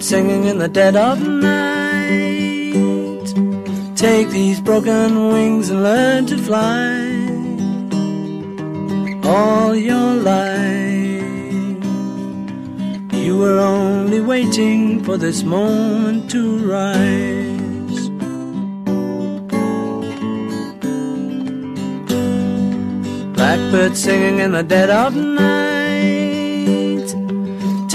Singing in the dead of night. Take these broken wings and learn to fly all your life. You were only waiting for this moment to rise. Blackbird singing in the dead of night.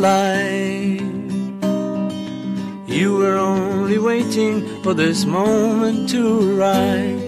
Life you were only waiting for this moment to rise.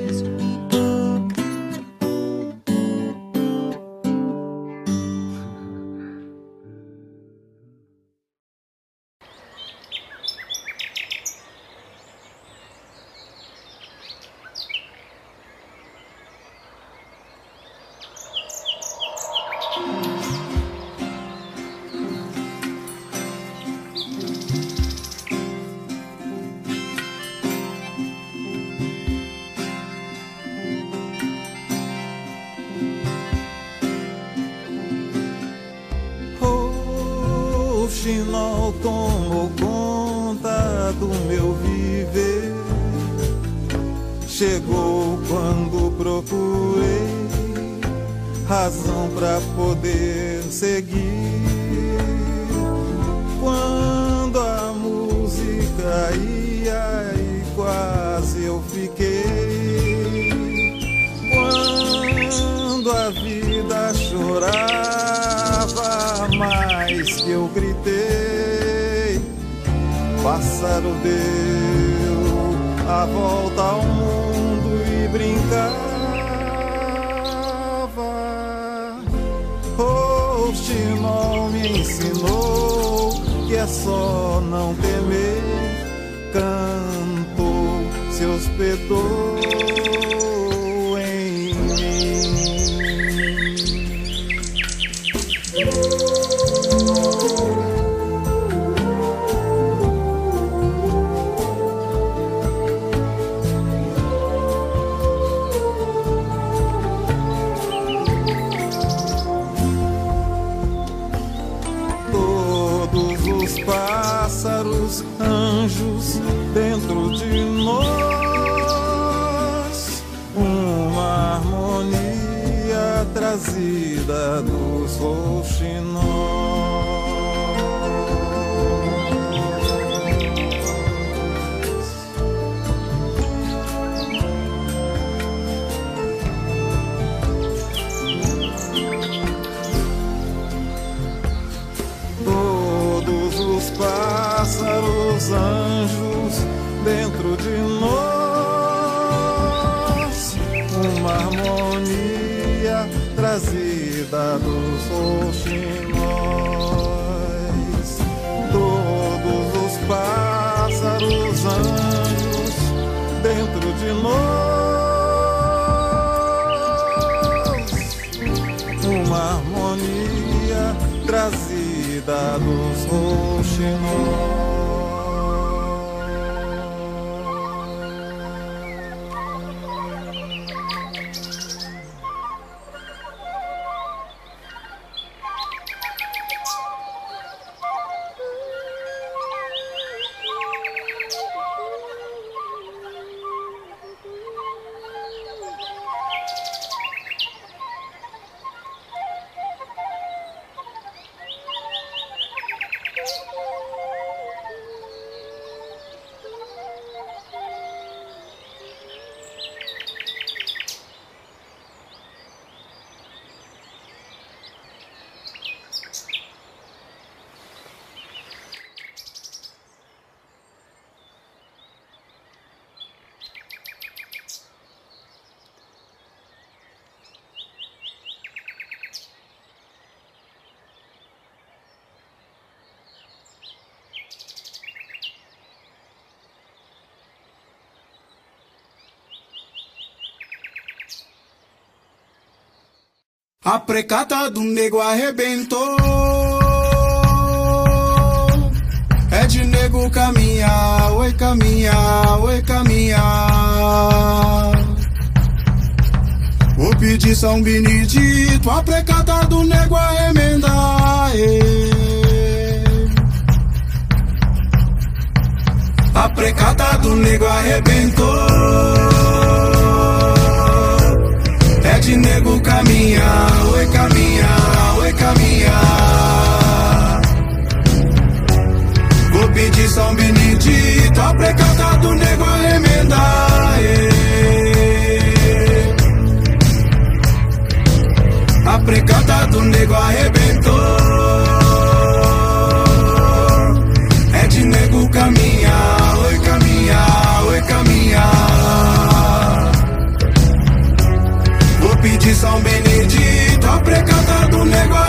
Chinol tomou conta do meu viver. Chegou quando procurei razão pra poder seguir. Quando a música ia e quase eu fiquei. Quando a vida chorava mais que eu gritei, pássaro deu a volta ao mundo e brincava. O Chinol me ensinou que é só não temer. Cantou, se hospedou trazida dos rouxinóis. Todos os pássaros, anjos dentro de trazida dos rouxinóis. Todos os pássaros, anjos dentro de nós, uma harmonia trazida dos rouxinóis. A precata do nego arrebentou. É de nego caminhar, oi caminhar, oi caminhar. Vou pedir São Benedito, a precata do nego arremendar. A precata do nego arrebentou oi caminhar, oi caminhar. Vou pedir São Benedito, a precata do nego. A precata do nego arrebentou. É de nego caminhar, oi caminhar, oi caminhar pedir São Benedito, a precata